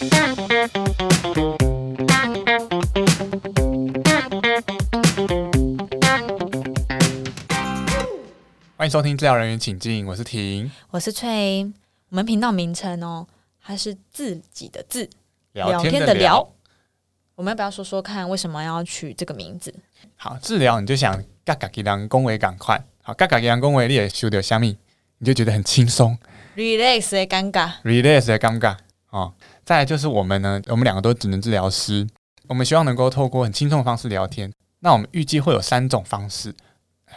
欢迎收听治疗人员请进，我是婷，我是翠。我们频道名称哦，它是自己的字，聊天的聊。我们要不要说说看，为什么要取这个名字？好，治疗你就想嘎嘎给人恭维赶快，好嘎嘎给人恭维，你也修掉虾米，你就觉得很轻松，relax 的尴尬，relax 的尴尬。哦，再来就是我们呢，我们两个都只能治疗师，我们希望能够透过很轻松的方式聊天。那我们预计会有三种方式。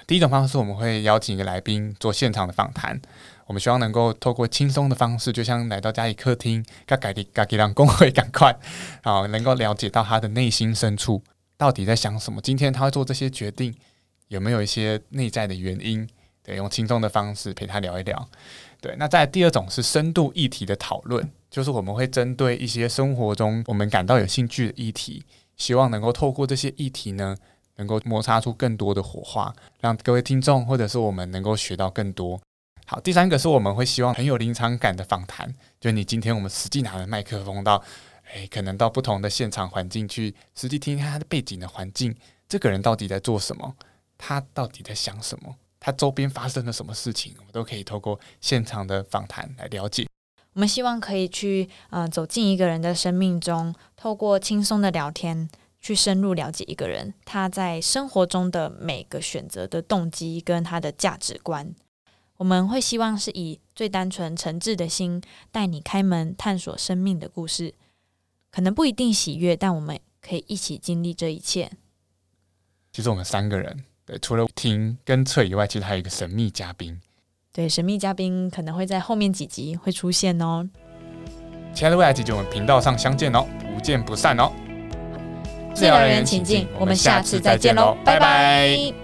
第一种方式，我们会邀请一个来宾做现场的访谈。我们希望能够透过轻松的方式，就像来到家里客厅，嘎嘎的嘎给让工会赶快，啊，能够了解到他的内心深处到底在想什么。今天他会做这些决定，有没有一些内在的原因？对，用轻松的方式陪他聊一聊。对，那在第二种是深度议题的讨论，就是我们会针对一些生活中我们感到有兴趣的议题，希望能够透过这些议题呢。能够摩擦出更多的火花，让各位听众或者是我们能够学到更多。好，第三个是我们会希望很有临场感的访谈，就你今天我们实际拿着麦克风到，诶，可能到不同的现场环境去实际听听他的背景的环境，这个人到底在做什么，他到底在想什么，他周边发生了什么事情，我们都可以透过现场的访谈来了解。我们希望可以去呃走进一个人的生命中，透过轻松的聊天。去深入了解一个人，他在生活中的每个选择的动机跟他的价值观，我们会希望是以最单纯诚挚的心带你开门探索生命的故事，可能不一定喜悦，但我们可以一起经历这一切。其实我们三个人，对，除了听跟翠以外，其实还有一个神秘嘉宾。对，神秘嘉宾可能会在后面几集会出现哦。亲爱的未来几集，我们频道上相见哦，不见不散哦。治疗人员请进，我们下次再见喽，拜拜。